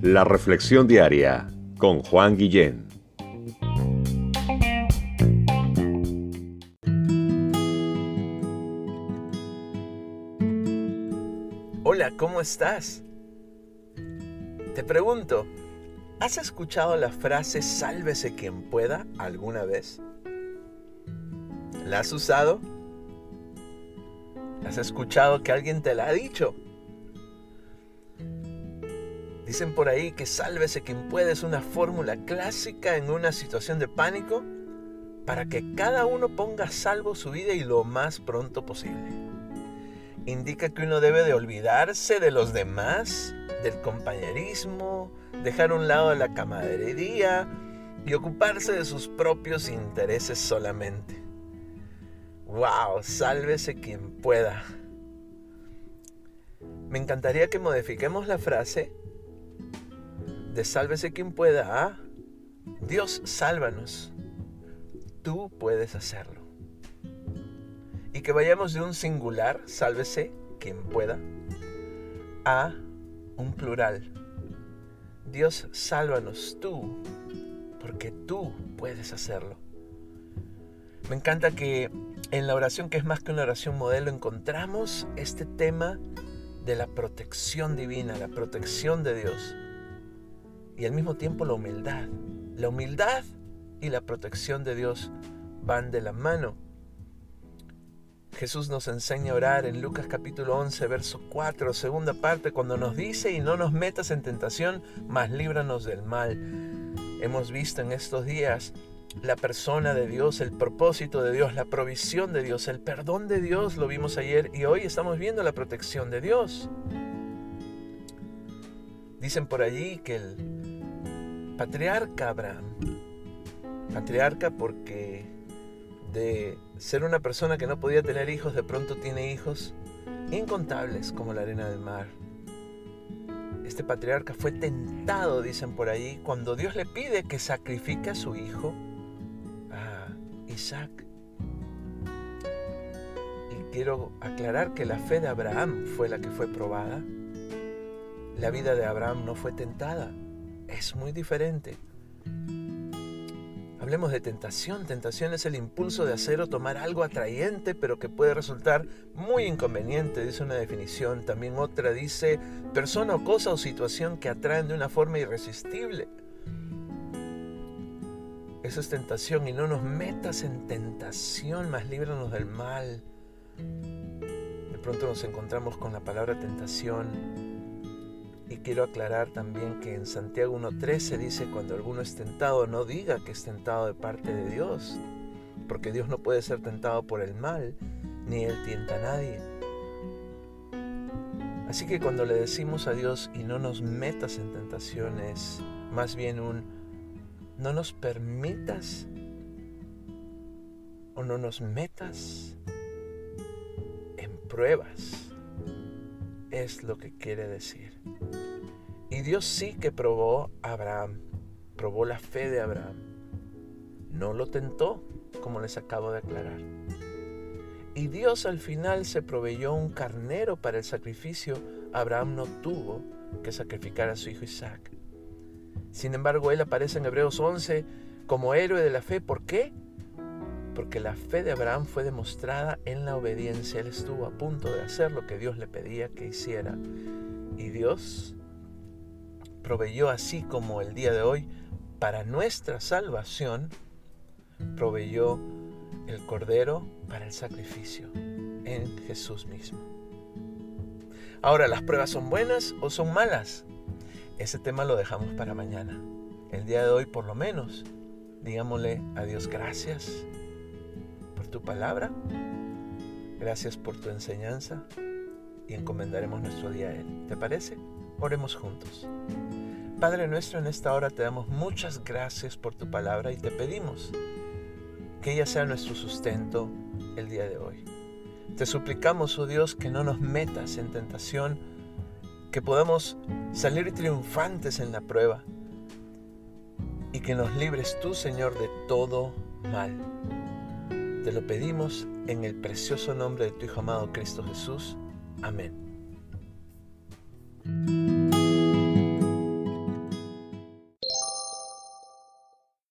La Reflexión Diaria con Juan Guillén. Hola, ¿cómo estás? Te pregunto, ¿has escuchado la frase sálvese quien pueda alguna vez? ¿La has usado? ¿Has escuchado que alguien te la ha dicho? Dicen por ahí que sálvese quien puede es una fórmula clásica en una situación de pánico para que cada uno ponga a salvo su vida y lo más pronto posible. Indica que uno debe de olvidarse de los demás, del compañerismo, dejar a un lado la camaradería y ocuparse de sus propios intereses solamente. ¡Wow! Sálvese quien pueda. Me encantaría que modifiquemos la frase de sálvese quien pueda a Dios sálvanos. Tú puedes hacerlo. Y que vayamos de un singular, sálvese quien pueda, a un plural. Dios sálvanos tú, porque tú puedes hacerlo. Me encanta que en la oración, que es más que una oración modelo, encontramos este tema de la protección divina, la protección de Dios y al mismo tiempo la humildad. La humildad y la protección de Dios van de la mano. Jesús nos enseña a orar en Lucas capítulo 11, verso 4, segunda parte, cuando nos dice, y no nos metas en tentación, mas líbranos del mal. Hemos visto en estos días la persona de Dios, el propósito de Dios, la provisión de Dios, el perdón de Dios, lo vimos ayer y hoy estamos viendo la protección de Dios. Dicen por allí que el patriarca Abraham, patriarca porque de ser una persona que no podía tener hijos, de pronto tiene hijos incontables como la arena del mar. Este patriarca fue tentado, dicen por allí, cuando Dios le pide que sacrifique a su hijo, a Isaac. Y quiero aclarar que la fe de Abraham fue la que fue probada la vida de Abraham no fue tentada. Es muy diferente. Hablemos de tentación. Tentación es el impulso de hacer o tomar algo atrayente, pero que puede resultar muy inconveniente, dice una definición. También otra dice persona o cosa o situación que atraen de una forma irresistible. Eso es tentación y no nos metas en tentación, más líbranos del mal. De pronto nos encontramos con la palabra tentación quiero aclarar también que en Santiago 1.13 dice, cuando alguno es tentado, no diga que es tentado de parte de Dios, porque Dios no puede ser tentado por el mal, ni Él tienta a nadie. Así que cuando le decimos a Dios y no nos metas en tentaciones, más bien un no nos permitas o no nos metas en pruebas es lo que quiere decir. Y Dios sí que probó a Abraham, probó la fe de Abraham. No lo tentó, como les acabo de aclarar. Y Dios al final se proveyó un carnero para el sacrificio. Abraham no tuvo que sacrificar a su hijo Isaac. Sin embargo, él aparece en Hebreos 11 como héroe de la fe. ¿Por qué? porque la fe de Abraham fue demostrada en la obediencia. Él estuvo a punto de hacer lo que Dios le pedía que hiciera. Y Dios proveyó así como el día de hoy para nuestra salvación, proveyó el cordero para el sacrificio en Jesús mismo. Ahora, ¿las pruebas son buenas o son malas? Ese tema lo dejamos para mañana. El día de hoy, por lo menos, digámosle a Dios gracias tu palabra. Gracias por tu enseñanza y encomendaremos nuestro día a Él. ¿Te parece? Oremos juntos. Padre nuestro, en esta hora te damos muchas gracias por tu palabra y te pedimos que ella sea nuestro sustento el día de hoy. Te suplicamos, oh Dios, que no nos metas en tentación, que podamos salir triunfantes en la prueba y que nos libres tú, Señor, de todo mal. Te lo pedimos en el precioso nombre de tu Hijo amado Cristo Jesús. Amén.